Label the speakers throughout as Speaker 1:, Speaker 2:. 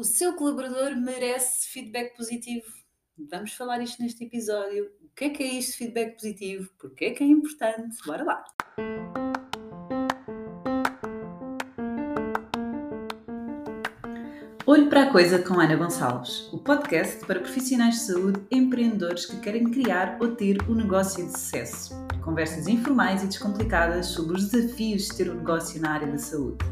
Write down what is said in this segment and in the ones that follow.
Speaker 1: O seu colaborador merece feedback positivo. Vamos falar isto neste episódio. O que é que é isto feedback positivo? Porquê é que é importante? Bora lá! Olho para a Coisa com Ana Gonçalves, o podcast para profissionais de saúde empreendedores que querem criar ou ter um negócio de sucesso. Conversas informais e descomplicadas sobre os desafios de ter um negócio na área da saúde.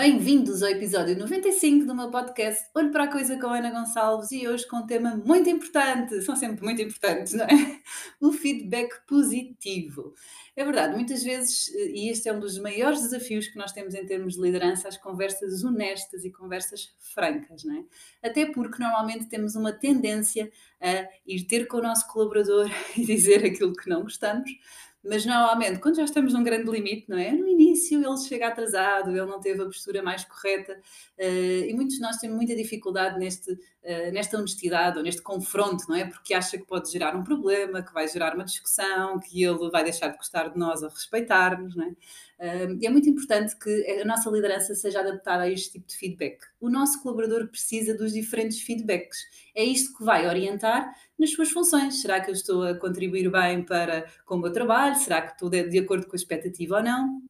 Speaker 1: Bem-vindos ao episódio 95 do meu podcast Olho para a Coisa com Ana Gonçalves e hoje com um tema muito importante, são sempre muito importantes, não é? O feedback positivo. É verdade, muitas vezes, e este é um dos maiores desafios que nós temos em termos de liderança, as conversas honestas e conversas francas, não é? Até porque normalmente temos uma tendência a ir ter com o nosso colaborador e dizer aquilo que não gostamos, mas normalmente, quando já estamos num grande limite, não é? No início ele chega atrasado, ele não teve a postura mais correta, uh, e muitos de nós temos muita dificuldade neste, uh, nesta honestidade ou neste confronto, não é? Porque acha que pode gerar um problema, que vai gerar uma discussão, que ele vai deixar de gostar de nós ou respeitar-nos, não é? E é muito importante que a nossa liderança seja adaptada a este tipo de feedback. O nosso colaborador precisa dos diferentes feedbacks. É isto que vai orientar nas suas funções. Será que eu estou a contribuir bem para com o meu trabalho? Será que estou de, de acordo com a expectativa ou não?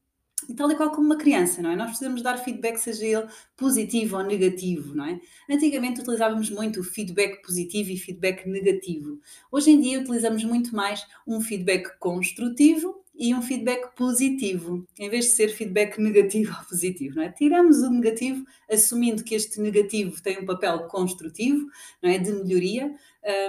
Speaker 1: E tal e qual como uma criança, não é? Nós precisamos dar feedback, seja ele positivo ou negativo, não é? Antigamente utilizávamos muito o feedback positivo e feedback negativo. Hoje em dia utilizamos muito mais um feedback construtivo e um feedback positivo, em vez de ser feedback negativo ou positivo. Não é? Tiramos o negativo, assumindo que este negativo tem um papel construtivo, não é? de melhoria,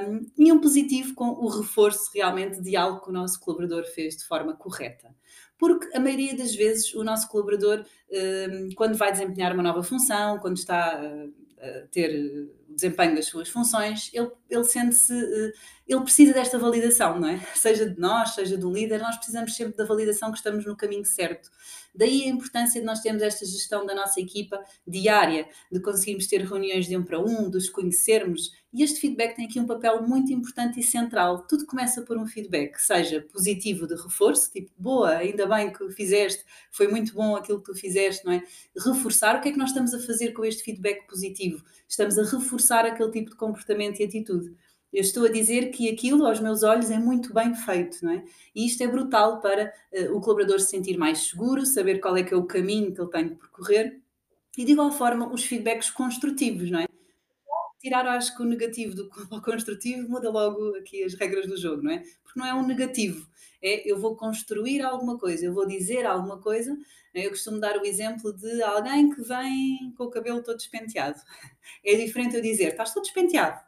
Speaker 1: um, e um positivo com o reforço realmente de algo que o nosso colaborador fez de forma correta. Porque a maioria das vezes o nosso colaborador, um, quando vai desempenhar uma nova função, quando está a ter o desempenho das suas funções, ele, ele sente-se, eh, ele precisa desta validação, não é? Seja de nós, seja do líder, nós precisamos sempre da validação que estamos no caminho certo. Daí a importância de nós termos esta gestão da nossa equipa diária, de conseguirmos ter reuniões de um para um, de os conhecermos. E este feedback tem aqui um papel muito importante e central. Tudo começa por um feedback, seja positivo de reforço, tipo, boa, ainda bem que fizeste, foi muito bom aquilo que tu fizeste, não é? Reforçar o que é que nós estamos a fazer com este feedback positivo. Estamos a reforçar aquele tipo de comportamento e atitude. Eu estou a dizer que aquilo, aos meus olhos, é muito bem feito, não é? E isto é brutal para uh, o colaborador se sentir mais seguro, saber qual é que é o caminho que ele tem que percorrer e, de igual forma, os feedbacks construtivos, não é? Tirar, acho que o negativo do construtivo muda logo aqui as regras do jogo, não é? Porque não é um negativo, é eu vou construir alguma coisa, eu vou dizer alguma coisa. Eu costumo dar o exemplo de alguém que vem com o cabelo todo despenteado. É diferente eu dizer, estás todo despenteado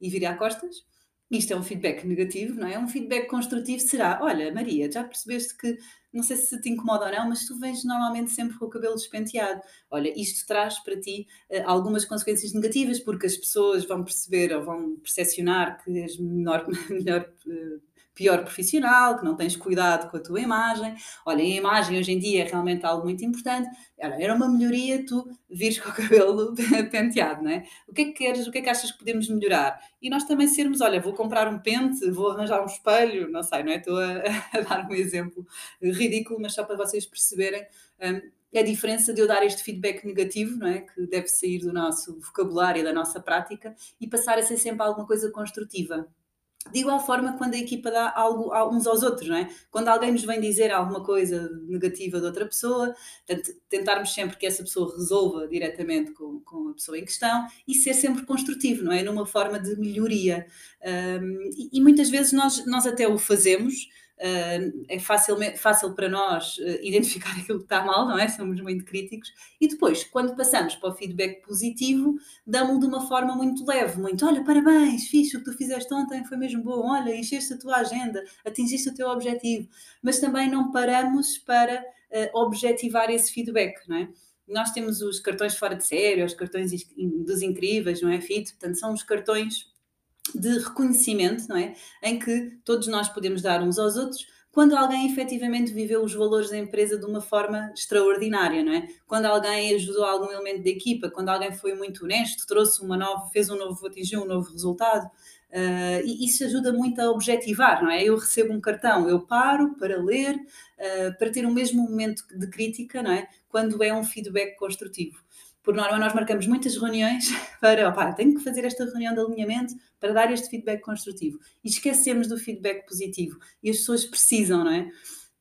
Speaker 1: e virar costas. Isto é um feedback negativo, não é? Um feedback construtivo será: olha, Maria, já percebeste que, não sei se te incomoda ou não, mas tu vens normalmente sempre com o cabelo despenteado. Olha, isto traz para ti uh, algumas consequências negativas, porque as pessoas vão perceber ou vão percepcionar que és menor, melhor. Uh, pior profissional, que não tens cuidado com a tua imagem. Olha, a imagem hoje em dia é realmente algo muito importante. Era uma melhoria tu vires com o cabelo penteado, não é? O que é que queres, o que é que achas que podemos melhorar? E nós também sermos, olha, vou comprar um pente, vou arranjar um espelho, não sei, não é? Estou a, a dar um exemplo ridículo, mas só para vocês perceberem um, a diferença de eu dar este feedback negativo, não é? Que deve sair do nosso vocabulário e da nossa prática e passar a ser sempre alguma coisa construtiva. De igual forma, quando a equipa dá algo uns aos outros, não é? Quando alguém nos vem dizer alguma coisa negativa de outra pessoa, tentarmos sempre que essa pessoa resolva diretamente com, com a pessoa em questão e ser sempre construtivo, não é? Numa forma de melhoria. Um, e, e, muitas vezes nós, nós até o fazemos, é fácil, fácil para nós uh, identificar aquilo que está mal, não é? Somos muito críticos. E depois, quando passamos para o feedback positivo, damos-lo de uma forma muito leve, muito, olha, parabéns, fixe, o que tu fizeste ontem foi mesmo bom, olha, encheste a tua agenda, atingiste o teu objetivo. Mas também não paramos para uh, objetivar esse feedback, não é? Nós temos os cartões fora de série, os cartões dos incríveis, não é? FIT, portanto, são os cartões de reconhecimento, não é? Em que todos nós podemos dar uns aos outros quando alguém efetivamente viveu os valores da empresa de uma forma extraordinária, não é? Quando alguém ajudou algum elemento da equipa, quando alguém foi muito honesto, trouxe uma nova, fez um novo, atingiu um novo resultado. Uh, e isso ajuda muito a objetivar, não é? Eu recebo um cartão, eu paro para ler, uh, para ter o mesmo momento de crítica, não é? Quando é um feedback construtivo. Por norma, nós marcamos muitas reuniões para, opá, tenho que fazer esta reunião de alinhamento para dar este feedback construtivo. E esquecemos do feedback positivo. E as pessoas precisam, não é?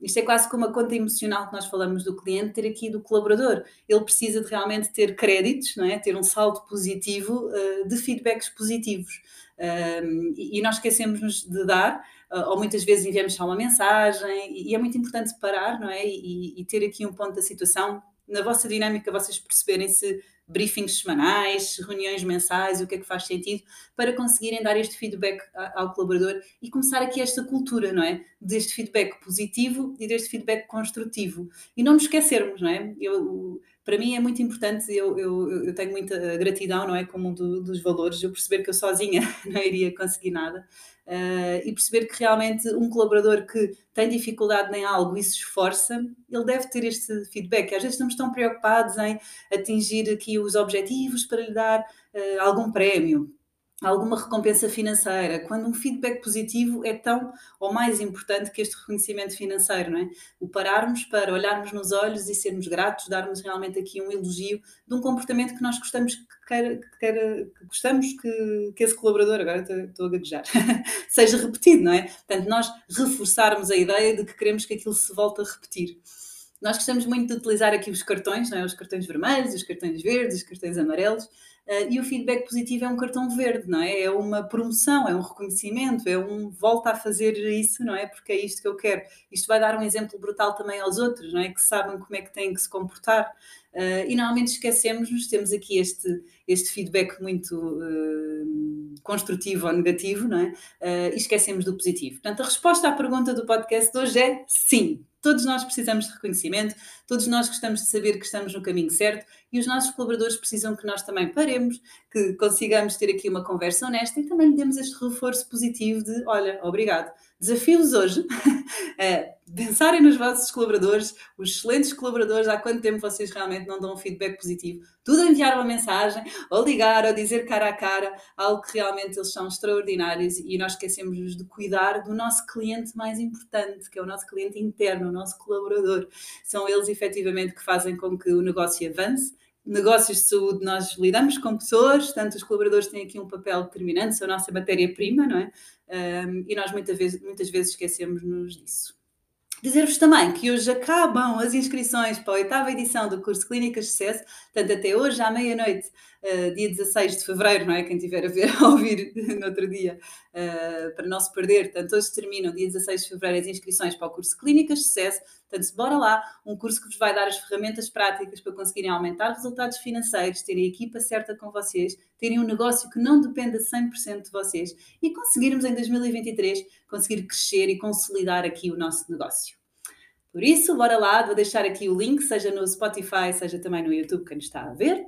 Speaker 1: Isto é quase como a conta emocional que nós falamos do cliente, ter aqui do colaborador. Ele precisa de realmente ter créditos, não é? ter um saldo positivo uh, de feedbacks positivos. Um, e, e nós esquecemos-nos de dar, uh, ou muitas vezes enviamos só uma mensagem, e, e é muito importante parar não é? E, e, ter aqui um ponto da situação. Na vossa dinâmica, vocês perceberem se briefings semanais, reuniões mensais, o que é que faz sentido, para conseguirem dar este feedback ao colaborador e começar aqui esta cultura, não é? Deste feedback positivo e deste feedback construtivo. E não nos esquecermos, não é? Eu, para mim é muito importante, eu, eu, eu tenho muita gratidão, não é? Como um do, dos valores, eu perceber que eu sozinha não iria conseguir nada. Uh, e perceber que realmente um colaborador que tem dificuldade em algo e se esforça, ele deve ter este feedback. Às vezes estamos tão preocupados em atingir aqui os objetivos para lhe dar uh, algum prémio alguma recompensa financeira, quando um feedback positivo é tão ou mais importante que este reconhecimento financeiro, não é? O pararmos para olharmos nos olhos e sermos gratos, darmos realmente aqui um elogio de um comportamento que nós gostamos que, queira, que, que gostamos que, que esse colaborador, agora estou, a gaguejar, seja repetido, não é? Portanto, nós reforçarmos a ideia de que queremos que aquilo se volte a repetir. Nós gostamos muito de utilizar aqui os cartões, não é? os cartões vermelhos, os cartões verdes, os cartões amarelos, e o feedback positivo é um cartão verde, não é? É uma promoção, é um reconhecimento, é um volta a fazer isso, não é? Porque é isto que eu quero. Isto vai dar um exemplo brutal também aos outros, não é? Que sabem como é que têm que se comportar. Uh, e normalmente esquecemos-nos, temos aqui este, este feedback muito uh, construtivo ou negativo, não é? e esquecemos do positivo. Portanto, a resposta à pergunta do podcast de hoje é sim. Todos nós precisamos de reconhecimento, todos nós gostamos de saber que estamos no caminho certo e os nossos colaboradores precisam que nós também paremos, que consigamos ter aqui uma conversa honesta e também lhe demos este reforço positivo de: olha, obrigado. Desafio-vos hoje a pensarem nos vossos colaboradores, os excelentes colaboradores, há quanto tempo vocês realmente não dão um feedback positivo. Tudo a enviar uma mensagem, ou ligar, ou dizer cara a cara, algo que realmente eles são extraordinários e nós esquecemos de cuidar do nosso cliente mais importante, que é o nosso cliente interno, o nosso colaborador. São eles efetivamente que fazem com que o negócio avance negócios de saúde, nós lidamos com pessoas, portanto, os colaboradores têm aqui um papel determinante, são a nossa matéria-prima, não é? Um, e nós muitas vezes esquecemos-nos disso. Dizer-vos também que hoje acabam as inscrições para a oitava edição do curso Clínicas de Sucesso, portanto, até hoje, à meia-noite, uh, dia 16 de fevereiro, não é? Quem tiver a ver, a ouvir no outro dia, uh, para não se perder. Portanto, hoje terminam, dia 16 de fevereiro, as inscrições para o curso Clínicas de Sucesso. Portanto, bora lá, um curso que vos vai dar as ferramentas práticas para conseguirem aumentar resultados financeiros, terem a equipa certa com vocês, terem um negócio que não dependa 100% de vocês e conseguirmos em 2023 conseguir crescer e consolidar aqui o nosso negócio. Por isso, bora lá, vou deixar aqui o link, seja no Spotify, seja também no YouTube, quem está a ver.